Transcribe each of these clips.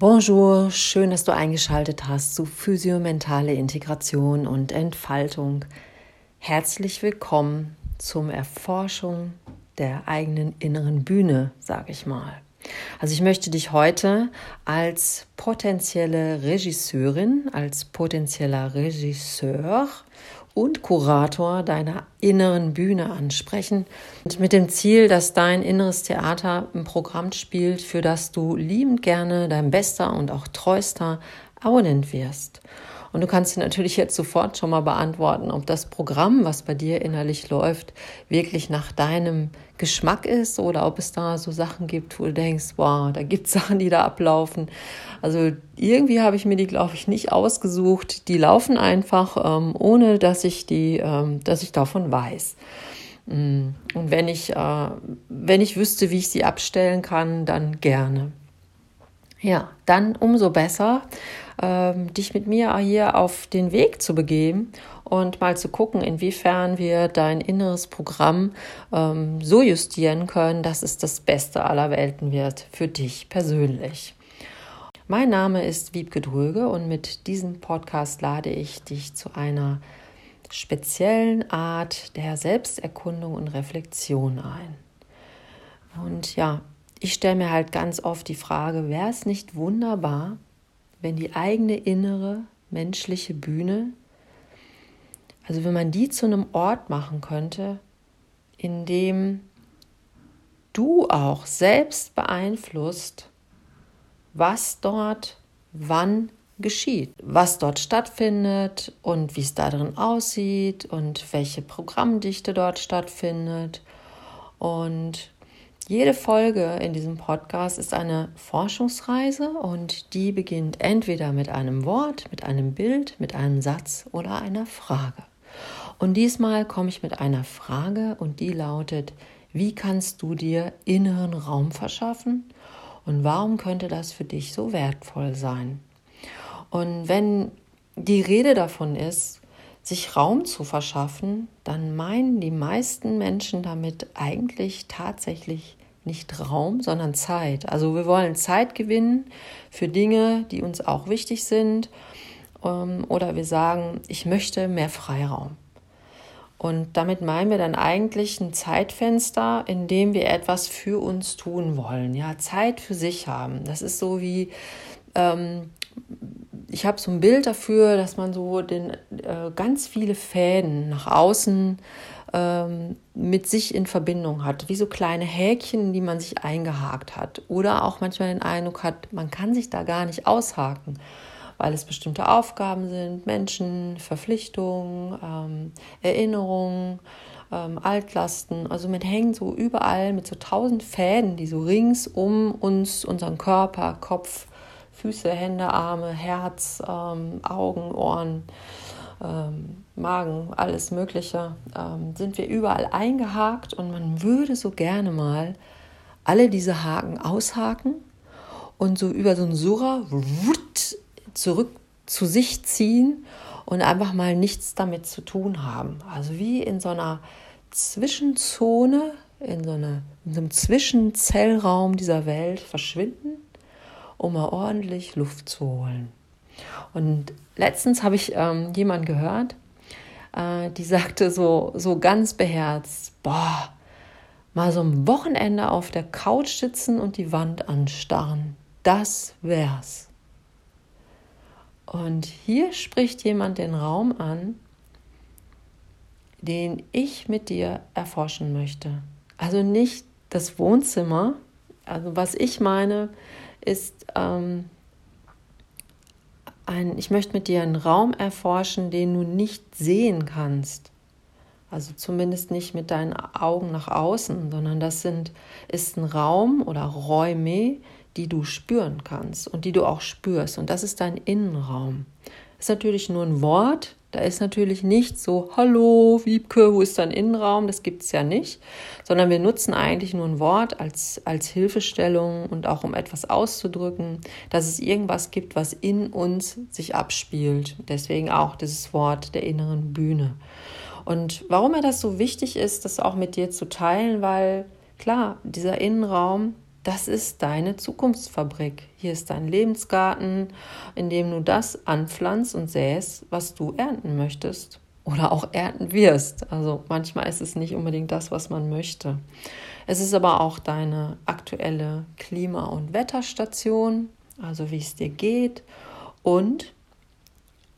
Bonjour, schön, dass du eingeschaltet hast zu Physiomentale Integration und Entfaltung. Herzlich willkommen zum Erforschung der eigenen inneren Bühne, sage ich mal. Also ich möchte dich heute als potenzielle Regisseurin, als potenzieller Regisseur und Kurator deiner inneren Bühne ansprechen. Und mit dem Ziel, dass dein inneres Theater ein Programm spielt, für das du liebend gerne dein bester und auch treuster Abonnent wirst. Und du kannst dir natürlich jetzt sofort schon mal beantworten, ob das Programm, was bei dir innerlich läuft, wirklich nach deinem Geschmack ist oder ob es da so Sachen gibt, wo du denkst, wow, da gibt es Sachen, die da ablaufen. Also irgendwie habe ich mir die, glaube ich, nicht ausgesucht. Die laufen einfach, ähm, ohne dass ich die, ähm, dass ich davon weiß. Mm. Und wenn ich, äh, wenn ich wüsste, wie ich sie abstellen kann, dann gerne. Ja, dann umso besser ähm, dich mit mir hier auf den Weg zu begeben und mal zu gucken, inwiefern wir dein inneres Programm ähm, so justieren können, dass es das Beste aller Welten wird für dich persönlich. Mein Name ist Wiebke Dröge und mit diesem Podcast lade ich dich zu einer speziellen Art der Selbsterkundung und Reflexion ein. Und ja, ich stelle mir halt ganz oft die Frage, wäre es nicht wunderbar, wenn die eigene innere menschliche Bühne, also wenn man die zu einem Ort machen könnte, in dem du auch selbst beeinflusst, was dort wann geschieht, was dort stattfindet und wie es da drin aussieht und welche Programmdichte dort stattfindet. Und jede Folge in diesem Podcast ist eine Forschungsreise und die beginnt entweder mit einem Wort, mit einem Bild, mit einem Satz oder einer Frage. Und diesmal komme ich mit einer Frage und die lautet, wie kannst du dir inneren Raum verschaffen und warum könnte das für dich so wertvoll sein? Und wenn die Rede davon ist, sich Raum zu verschaffen, dann meinen die meisten Menschen damit eigentlich tatsächlich nicht Raum, sondern Zeit. Also wir wollen Zeit gewinnen für Dinge, die uns auch wichtig sind. Ähm, oder wir sagen, ich möchte mehr Freiraum. Und damit meinen wir dann eigentlich ein Zeitfenster, in dem wir etwas für uns tun wollen. Ja, Zeit für sich haben. Das ist so wie ähm, ich habe so ein Bild dafür, dass man so den, äh, ganz viele Fäden nach außen ähm, mit sich in Verbindung hat, wie so kleine Häkchen, die man sich eingehakt hat. Oder auch manchmal den Eindruck hat, man kann sich da gar nicht aushaken, weil es bestimmte Aufgaben sind, Menschen, Verpflichtungen, ähm, Erinnerungen. Ähm, Altlasten, also man hängt so überall mit so tausend Fäden, die so rings um uns, unseren Körper, Kopf, Füße, Hände, Arme, Herz, ähm, Augen, Ohren, ähm, Magen, alles Mögliche, ähm, sind wir überall eingehakt und man würde so gerne mal alle diese Haken aushaken und so über so ein Surra zurück zu sich ziehen und einfach mal nichts damit zu tun haben. Also wie in so einer Zwischenzone, in so, eine, in einem Zwischenzellraum dieser Welt verschwinden um mal ordentlich Luft zu holen. Und letztens habe ich ähm, jemanden gehört, äh, die sagte so, so ganz beherzt, boah, mal so ein Wochenende auf der Couch sitzen und die Wand anstarren, das wär's. Und hier spricht jemand den Raum an, den ich mit dir erforschen möchte. Also nicht das Wohnzimmer, also was ich meine, ist ähm, ein, ich möchte mit dir einen Raum erforschen, den du nicht sehen kannst. Also zumindest nicht mit deinen Augen nach außen, sondern das sind, ist ein Raum oder Räume, die du spüren kannst und die du auch spürst. Und das ist dein Innenraum. Ist natürlich nur ein Wort, da ist natürlich nicht so, hallo, Wiebke, wo ist dein Innenraum? Das gibt es ja nicht, sondern wir nutzen eigentlich nur ein Wort als, als Hilfestellung und auch um etwas auszudrücken, dass es irgendwas gibt, was in uns sich abspielt. Deswegen auch dieses Wort der inneren Bühne. Und warum mir das so wichtig ist, das auch mit dir zu teilen, weil klar, dieser Innenraum, das ist deine Zukunftsfabrik. Hier ist dein Lebensgarten, in dem du das anpflanzt und säst, was du ernten möchtest oder auch ernten wirst. Also manchmal ist es nicht unbedingt das, was man möchte. Es ist aber auch deine aktuelle Klima- und Wetterstation, also wie es dir geht. Und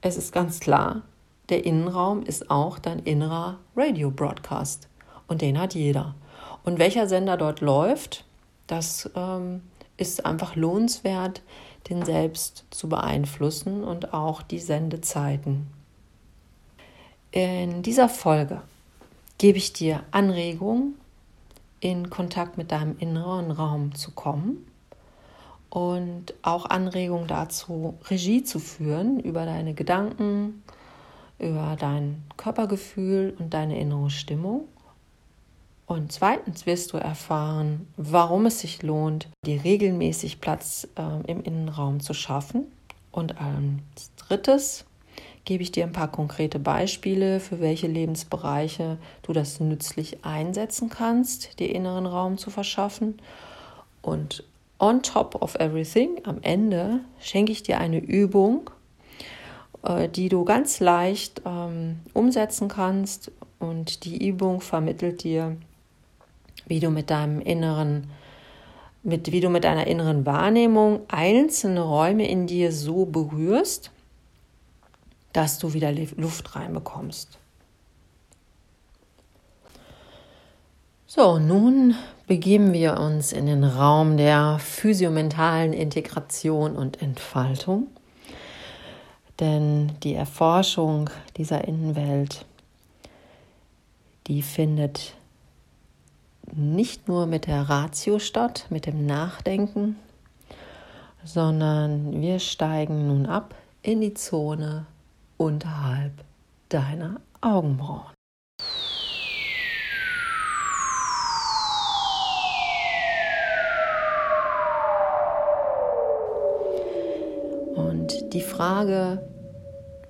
es ist ganz klar, der Innenraum ist auch dein innerer Radio-Broadcast. Und den hat jeder. Und welcher Sender dort läuft, das ähm, ist einfach lohnenswert, den selbst zu beeinflussen und auch die Sendezeiten. In dieser Folge gebe ich dir Anregungen, in Kontakt mit deinem inneren Raum zu kommen und auch Anregungen dazu, Regie zu führen über deine Gedanken, über dein Körpergefühl und deine innere Stimmung. Und zweitens wirst du erfahren, warum es sich lohnt, dir regelmäßig Platz äh, im Innenraum zu schaffen. Und als drittes gebe ich dir ein paar konkrete Beispiele, für welche Lebensbereiche du das nützlich einsetzen kannst, dir inneren Raum zu verschaffen. Und on top of everything, am Ende schenke ich dir eine Übung, äh, die du ganz leicht ähm, umsetzen kannst. Und die Übung vermittelt dir, wie du mit deinem inneren mit, wie du mit deiner inneren Wahrnehmung einzelne Räume in dir so berührst, dass du wieder Luft reinbekommst. So, nun begeben wir uns in den Raum der physiomentalen Integration und Entfaltung. Denn die Erforschung dieser Innenwelt, die findet nicht nur mit der Ratio statt, mit dem Nachdenken, sondern wir steigen nun ab in die Zone unterhalb deiner Augenbrauen. Und die Frage,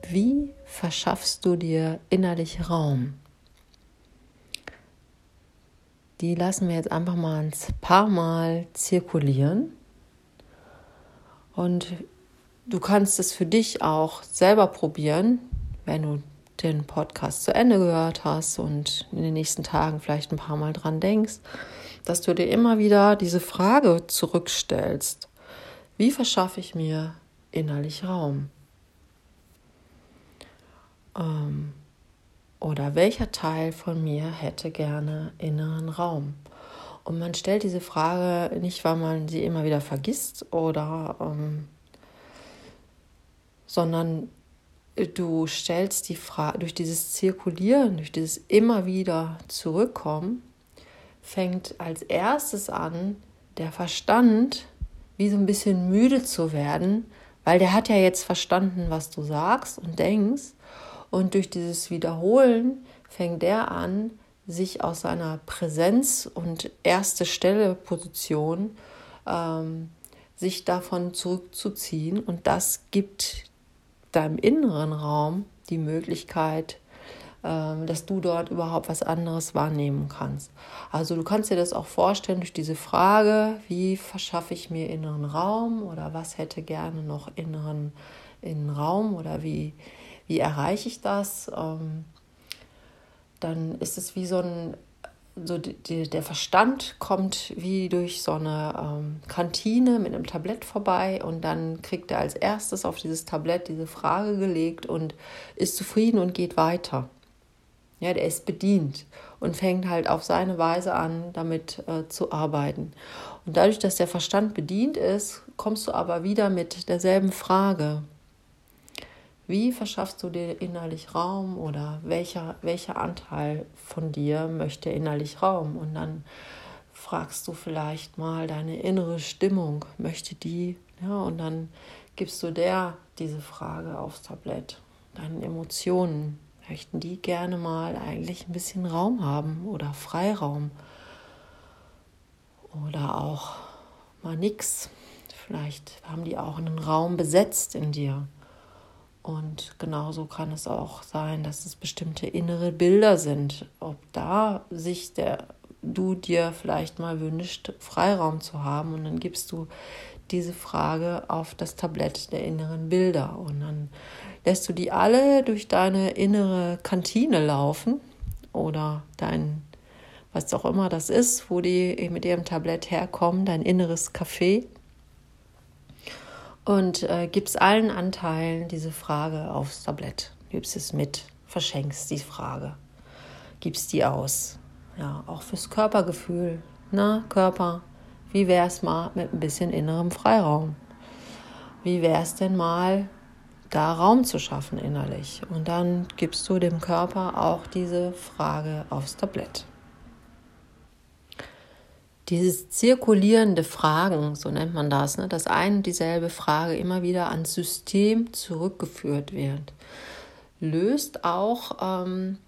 wie verschaffst du dir innerlich Raum? Die lassen wir jetzt einfach mal ein paar Mal zirkulieren. Und Du kannst es für dich auch selber probieren, wenn du den Podcast zu Ende gehört hast und in den nächsten Tagen vielleicht ein paar Mal dran denkst, dass du dir immer wieder diese Frage zurückstellst. Wie verschaffe ich mir innerlich Raum? Ähm, oder welcher Teil von mir hätte gerne inneren Raum? Und man stellt diese Frage nicht, weil man sie immer wieder vergisst oder ähm, sondern äh, du stellst die Frage, durch dieses Zirkulieren, durch dieses immer wieder Zurückkommen, fängt als erstes an, der Verstand wie so ein bisschen müde zu werden, weil der hat ja jetzt verstanden, was du sagst und denkst. Und durch dieses Wiederholen fängt der an, sich aus seiner Präsenz und erste Stelle Position ähm, sich davon zurückzuziehen. Und das gibt deinem inneren Raum die Möglichkeit, ähm, dass du dort überhaupt was anderes wahrnehmen kannst. Also du kannst dir das auch vorstellen durch diese Frage, wie verschaffe ich mir inneren Raum oder was hätte gerne noch inneren, inneren Raum oder wie, wie erreiche ich das? Ähm, dann ist es wie so ein so die, der Verstand kommt wie durch so eine ähm, Kantine mit einem Tablett vorbei und dann kriegt er als erstes auf dieses Tablett diese Frage gelegt und ist zufrieden und geht weiter. Ja, der ist bedient und fängt halt auf seine Weise an, damit äh, zu arbeiten. Und dadurch, dass der Verstand bedient ist, kommst du aber wieder mit derselben Frage. Wie verschaffst du dir innerlich Raum oder welcher, welcher Anteil von dir möchte innerlich Raum? Und dann fragst du vielleicht mal deine innere Stimmung, möchte die, ja, und dann gibst du der diese Frage aufs Tablett. Deine Emotionen, möchten die gerne mal eigentlich ein bisschen Raum haben oder Freiraum oder auch mal nix. Vielleicht haben die auch einen Raum besetzt in dir. Und genauso kann es auch sein, dass es bestimmte innere Bilder sind. Ob da sich der du dir vielleicht mal wünschst, Freiraum zu haben. Und dann gibst du diese Frage auf das Tablett der inneren Bilder. Und dann lässt du die alle durch deine innere Kantine laufen oder dein, was auch immer das ist, wo die mit ihrem Tablett herkommen, dein inneres Café. Und äh, gibst allen Anteilen diese Frage aufs Tablett. Gibst es mit, verschenkst die Frage, gibst die aus. Ja, auch fürs Körpergefühl. Na, Körper, wie wäre es mal mit ein bisschen innerem Freiraum? Wie wäre es denn mal, da Raum zu schaffen innerlich? Und dann gibst du dem Körper auch diese Frage aufs Tablett. Dieses zirkulierende Fragen, so nennt man das, ne, dass ein und dieselbe Frage immer wieder ans System zurückgeführt wird, löst auch ähm,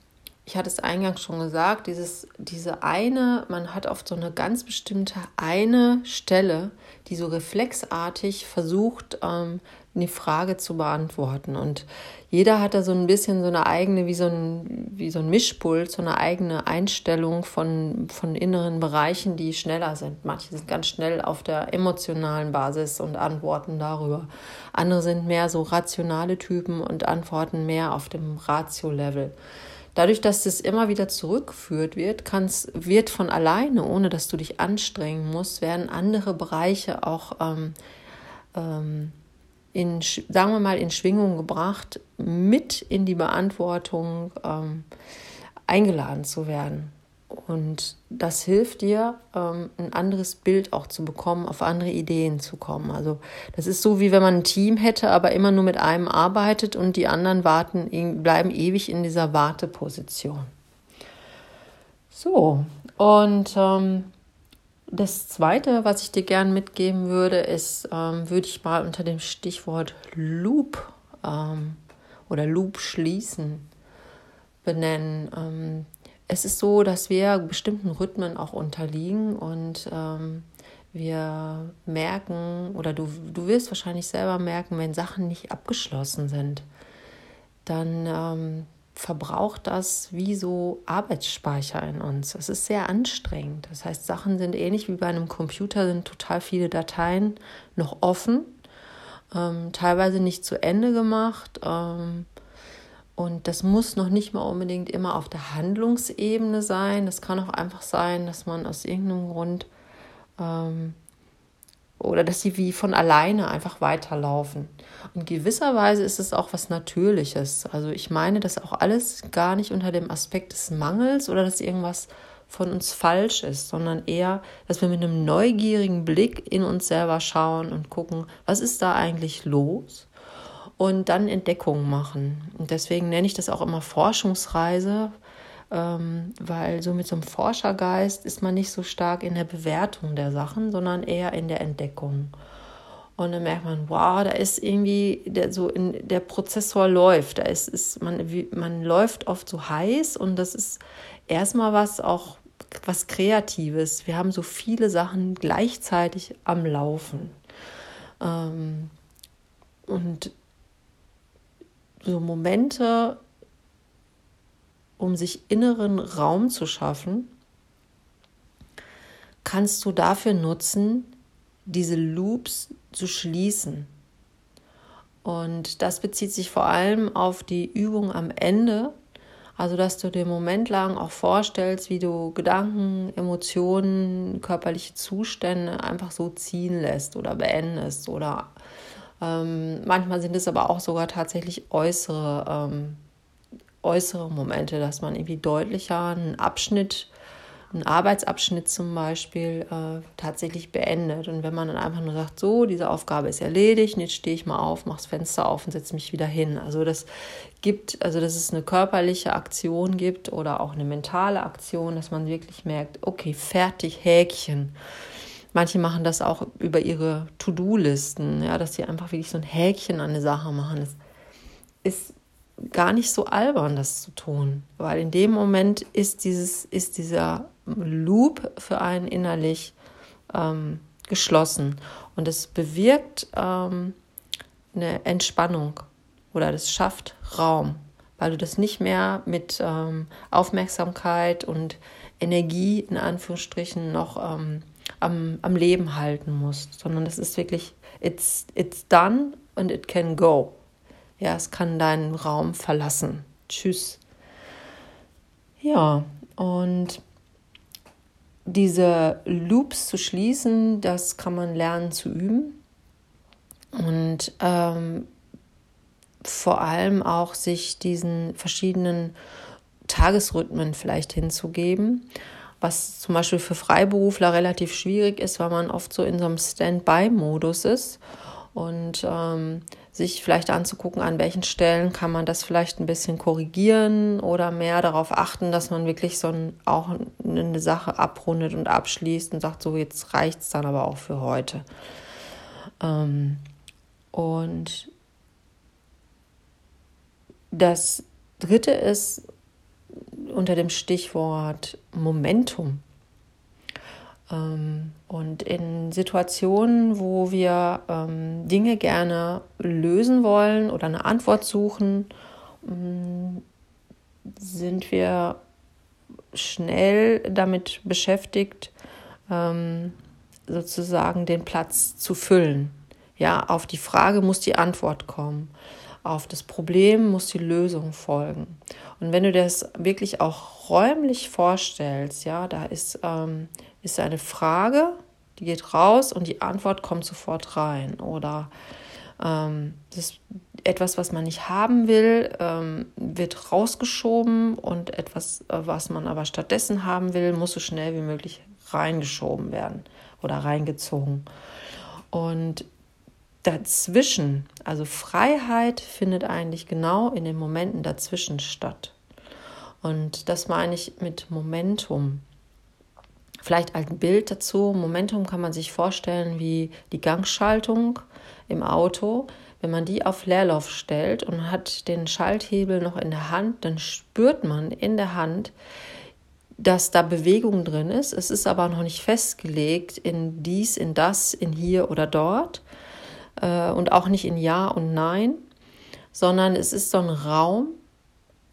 ich hatte es eingangs schon gesagt, dieses, diese eine, man hat oft so eine ganz bestimmte eine Stelle, die so reflexartig versucht, ähm, eine Frage zu beantworten. Und jeder hat da so ein bisschen so eine eigene, wie so ein, wie so ein Mischpult, so eine eigene Einstellung von, von inneren Bereichen, die schneller sind. Manche sind ganz schnell auf der emotionalen Basis und antworten darüber. Andere sind mehr so rationale Typen und antworten mehr auf dem Ratio-Level. Dadurch, dass das immer wieder zurückgeführt wird, kann's, wird von alleine, ohne dass du dich anstrengen musst, werden andere Bereiche auch ähm, ähm, in, sagen wir mal, in Schwingung gebracht, mit in die Beantwortung ähm, eingeladen zu werden. Und das hilft dir, ähm, ein anderes Bild auch zu bekommen, auf andere Ideen zu kommen. Also das ist so, wie wenn man ein Team hätte, aber immer nur mit einem arbeitet und die anderen warten, bleiben ewig in dieser Warteposition. So, und ähm, das Zweite, was ich dir gerne mitgeben würde, ist, ähm, würde ich mal unter dem Stichwort Loop ähm, oder Loop schließen benennen. Es ist so, dass wir bestimmten Rhythmen auch unterliegen und ähm, wir merken oder du, du wirst wahrscheinlich selber merken, wenn Sachen nicht abgeschlossen sind, dann ähm, verbraucht das wie so Arbeitsspeicher in uns. Es ist sehr anstrengend. Das heißt, Sachen sind ähnlich wie bei einem Computer, sind total viele Dateien noch offen, ähm, teilweise nicht zu Ende gemacht. Ähm, und das muss noch nicht mal unbedingt immer auf der Handlungsebene sein. Das kann auch einfach sein, dass man aus irgendeinem Grund ähm, oder dass sie wie von alleine einfach weiterlaufen. Und gewisserweise ist es auch was Natürliches. Also ich meine das auch alles gar nicht unter dem Aspekt des Mangels oder dass irgendwas von uns falsch ist, sondern eher, dass wir mit einem neugierigen Blick in uns selber schauen und gucken, was ist da eigentlich los? Und dann Entdeckungen machen. Und deswegen nenne ich das auch immer Forschungsreise, ähm, weil so mit so einem Forschergeist ist man nicht so stark in der Bewertung der Sachen, sondern eher in der Entdeckung. Und dann merkt man, wow, da ist irgendwie der, so in, der Prozessor läuft. Da ist, ist man, wie, man läuft oft so heiß und das ist erstmal was auch was Kreatives. Wir haben so viele Sachen gleichzeitig am Laufen. Ähm, und so Momente, um sich inneren Raum zu schaffen, kannst du dafür nutzen, diese Loops zu schließen. Und das bezieht sich vor allem auf die Übung am Ende, also dass du dir Moment lang auch vorstellst, wie du Gedanken, Emotionen, körperliche Zustände einfach so ziehen lässt oder beendest oder ähm, manchmal sind es aber auch sogar tatsächlich äußere, ähm, äußere Momente, dass man irgendwie deutlicher einen Abschnitt, einen Arbeitsabschnitt zum Beispiel äh, tatsächlich beendet. Und wenn man dann einfach nur sagt, so, diese Aufgabe ist erledigt, jetzt stehe ich mal auf, mache das Fenster auf und setze mich wieder hin. Also das gibt, also dass es eine körperliche Aktion gibt oder auch eine mentale Aktion, dass man wirklich merkt, okay, fertig, Häkchen. Manche machen das auch über ihre To-Do-Listen, ja, dass sie einfach wirklich so ein Häkchen an eine Sache machen. Es ist gar nicht so albern, das zu tun, weil in dem Moment ist, dieses, ist dieser Loop für einen innerlich ähm, geschlossen und es bewirkt ähm, eine Entspannung oder das schafft Raum, weil du das nicht mehr mit ähm, Aufmerksamkeit und Energie in Anführungsstrichen noch ähm, am, am Leben halten musst, sondern das ist wirklich, it's, it's done and it can go. Ja, es kann deinen Raum verlassen. Tschüss. Ja, und diese Loops zu schließen, das kann man lernen zu üben. Und ähm, vor allem auch sich diesen verschiedenen Tagesrhythmen vielleicht hinzugeben, was zum Beispiel für Freiberufler relativ schwierig ist, weil man oft so in so einem Standby-Modus ist und ähm, sich vielleicht anzugucken, an welchen Stellen kann man das vielleicht ein bisschen korrigieren oder mehr darauf achten, dass man wirklich so ein, auch eine Sache abrundet und abschließt und sagt, so jetzt reicht es dann aber auch für heute. Ähm, und das dritte ist unter dem Stichwort Momentum. Ähm, und in Situationen, wo wir ähm, Dinge gerne lösen wollen oder eine Antwort suchen, mm, sind wir schnell damit beschäftigt, ähm, sozusagen den Platz zu füllen. Ja, auf die Frage muss die Antwort kommen. Auf das Problem muss die Lösung folgen. Und wenn du das wirklich auch räumlich vorstellst, ja, da ist, ähm, ist eine Frage, die geht raus und die Antwort kommt sofort rein. Oder ähm, das ist etwas, was man nicht haben will, ähm, wird rausgeschoben und etwas, äh, was man aber stattdessen haben will, muss so schnell wie möglich reingeschoben werden oder reingezogen. Und dazwischen, also Freiheit findet eigentlich genau in den Momenten dazwischen statt. Und das meine ich mit Momentum. Vielleicht ein Bild dazu. Momentum kann man sich vorstellen wie die Gangschaltung im Auto. Wenn man die auf Leerlauf stellt und hat den Schalthebel noch in der Hand, dann spürt man in der Hand, dass da Bewegung drin ist. Es ist aber noch nicht festgelegt in dies, in das, in hier oder dort äh, und auch nicht in Ja und Nein, sondern es ist so ein Raum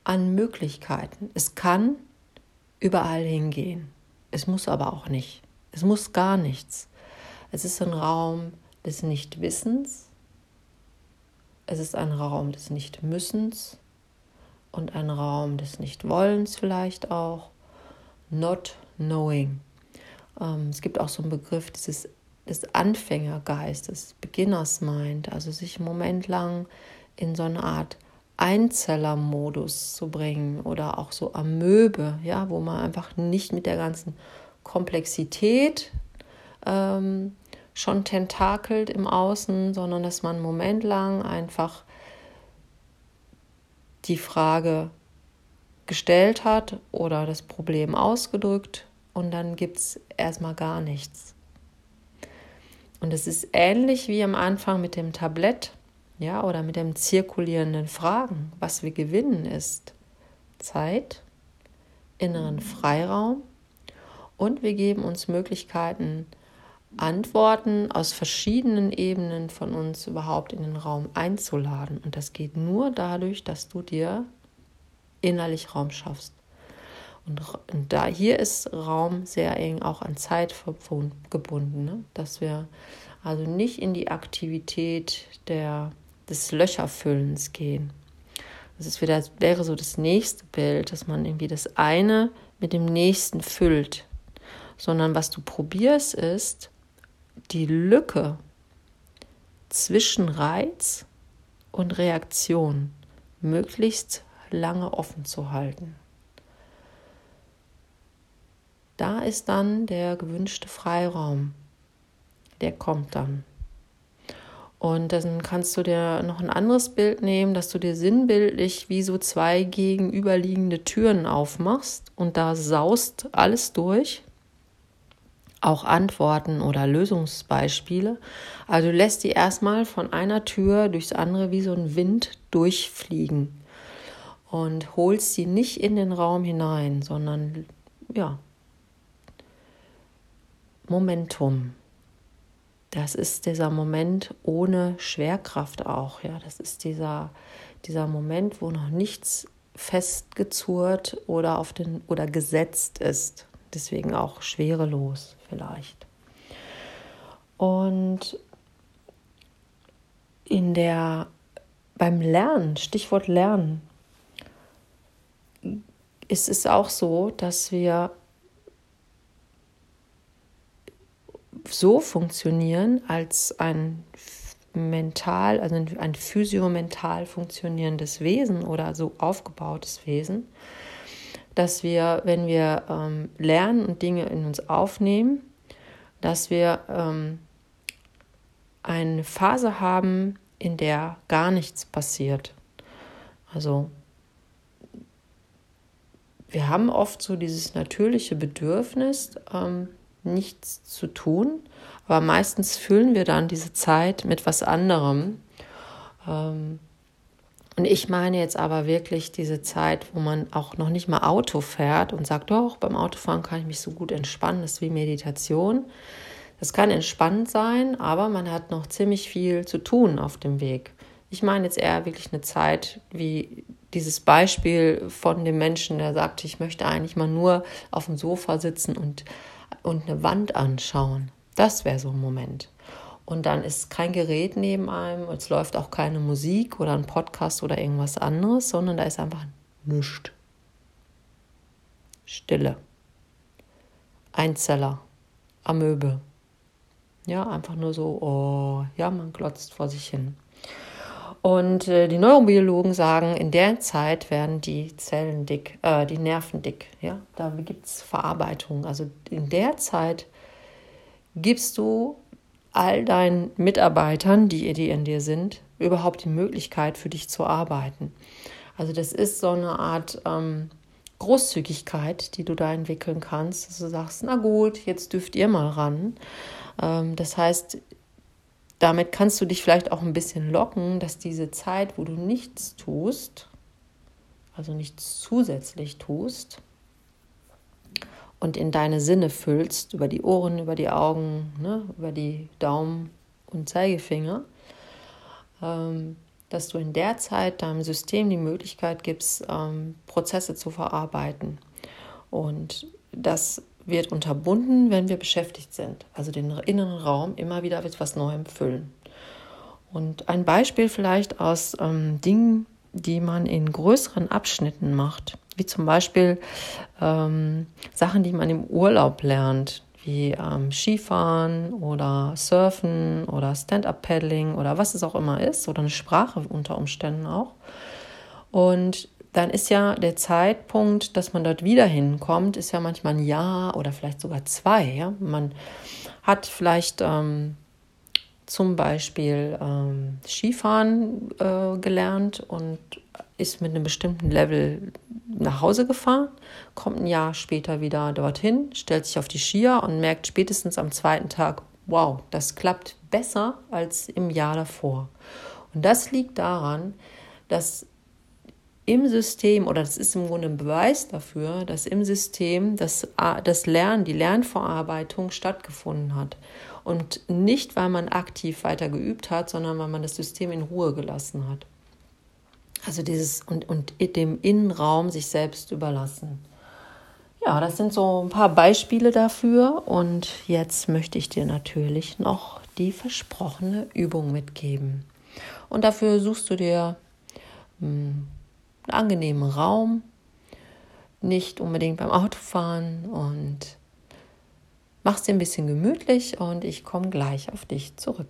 an Möglichkeiten. Es kann überall hingehen. Es muss aber auch nicht. Es muss gar nichts. Es ist ein Raum des Nichtwissens. Es ist ein Raum des Nichtmüssens und ein Raum des Nichtwollens vielleicht auch. Not knowing. Ähm, es gibt auch so einen Begriff dieses des Anfängergeistes, Beginners Mind, also sich einen Moment lang in so eine Art Einzellermodus zu bringen oder auch so Amöbe, ja, wo man einfach nicht mit der ganzen Komplexität ähm, schon tentakelt im Außen, sondern dass man einen Moment lang einfach die Frage gestellt hat oder das Problem ausgedrückt und dann gibt es erstmal gar nichts. Und es ist ähnlich wie am Anfang mit dem Tablett, ja, oder mit dem zirkulierenden Fragen. Was wir gewinnen ist Zeit, inneren Freiraum und wir geben uns Möglichkeiten, Antworten aus verschiedenen Ebenen von uns überhaupt in den Raum einzuladen. Und das geht nur dadurch, dass du dir innerlich Raum schaffst. Und, da hier ist Raum sehr eng auch an Zeit gebunden, ne? dass wir also nicht in die Aktivität der, des Löcherfüllens gehen. Das ist wieder, wäre so das nächste Bild, dass man irgendwie das eine mit dem nächsten füllt, sondern was du probierst ist, die Lücke zwischen Reiz und Reaktion möglichst lange offen zu halten. Da ist dann der gewünschte Freiraum. Der kommt dann. Und dann kannst du dir noch ein anderes Bild nehmen, dass du dir sinnbildlich wie so zwei gegenüberliegende Türen aufmachst und da saust alles durch. Auch Antworten oder Lösungsbeispiele. Also du lässt die erstmal von einer Tür durchs andere wie so ein Wind durchfliegen und holst sie nicht in den Raum hinein, sondern ja, Momentum. Das ist dieser Moment ohne Schwerkraft auch, ja. Das ist dieser, dieser Moment, wo noch nichts festgezurrt oder auf den oder gesetzt ist. deswegen auch schwerelos vielleicht. Und in der beim Lernen, Stichwort Lernen, ist es auch so, dass wir so funktionieren als ein mental, also ein physiomental funktionierendes Wesen oder so aufgebautes Wesen, dass wir, wenn wir ähm, lernen und Dinge in uns aufnehmen, dass wir ähm, eine Phase haben, in der gar nichts passiert. Also wir haben oft so dieses natürliche Bedürfnis, ähm, nichts zu tun, aber meistens füllen wir dann diese Zeit mit was anderem. Ähm, und ich meine jetzt aber wirklich diese Zeit, wo man auch noch nicht mal Auto fährt und sagt, doch, beim Autofahren kann ich mich so gut entspannen, das ist wie Meditation. Das kann entspannt sein, aber man hat noch ziemlich viel zu tun auf dem Weg. Ich meine jetzt eher wirklich eine Zeit wie dieses Beispiel von dem Menschen, der sagt, ich möchte eigentlich mal nur auf dem Sofa sitzen und, und eine Wand anschauen. Das wäre so ein Moment. Und dann ist kein Gerät neben einem, es läuft auch keine Musik oder ein Podcast oder irgendwas anderes, sondern da ist einfach nichts. Stille. Einzeller. Amöbe. Ja, einfach nur so, oh, ja, man glotzt vor sich hin. Und äh, die Neurobiologen sagen, in der Zeit werden die Zellen dick, äh, die Nerven dick. Ja, da gibt es Verarbeitung. Also in der Zeit gibst du all deinen Mitarbeitern, die, die in dir sind, überhaupt die Möglichkeit für dich zu arbeiten. Also das ist so eine Art ähm, Großzügigkeit, die du da entwickeln kannst, dass du sagst, na gut, jetzt dürft ihr mal ran. Ähm, das heißt, damit kannst du dich vielleicht auch ein bisschen locken, dass diese Zeit, wo du nichts tust, also nichts zusätzlich tust, und in deine Sinne füllst, über die Ohren, über die Augen, ne, über die Daumen und Zeigefinger, ähm, dass du in der Zeit deinem System die Möglichkeit gibst, ähm, Prozesse zu verarbeiten. Und das wird unterbunden, wenn wir beschäftigt sind, also den inneren Raum immer wieder mit etwas Neuem füllen. Und ein Beispiel vielleicht aus ähm, Dingen, die man in größeren Abschnitten macht, wie zum Beispiel ähm, Sachen, die man im Urlaub lernt, wie ähm, Skifahren oder Surfen oder Stand-up-Paddling oder was es auch immer ist, oder eine Sprache unter Umständen auch. Und dann ist ja der Zeitpunkt, dass man dort wieder hinkommt, ist ja manchmal ein Jahr oder vielleicht sogar zwei. Ja? Man hat vielleicht ähm, zum Beispiel ähm, Skifahren äh, gelernt und ist mit einem bestimmten Level nach Hause gefahren, kommt ein Jahr später wieder dorthin, stellt sich auf die Skier und merkt spätestens am zweiten Tag, wow, das klappt besser als im Jahr davor. Und das liegt daran, dass im System, oder das ist im Grunde ein Beweis dafür, dass im System das, das Lernen, die Lernverarbeitung stattgefunden hat. Und nicht, weil man aktiv weiter geübt hat, sondern weil man das System in Ruhe gelassen hat. Also dieses und, und dem Innenraum sich selbst überlassen. Ja, das sind so ein paar Beispiele dafür. Und jetzt möchte ich dir natürlich noch die versprochene Übung mitgeben. Und dafür suchst du dir hm, einen angenehmen Raum, nicht unbedingt beim Autofahren und machst dir ein bisschen gemütlich und ich komme gleich auf dich zurück.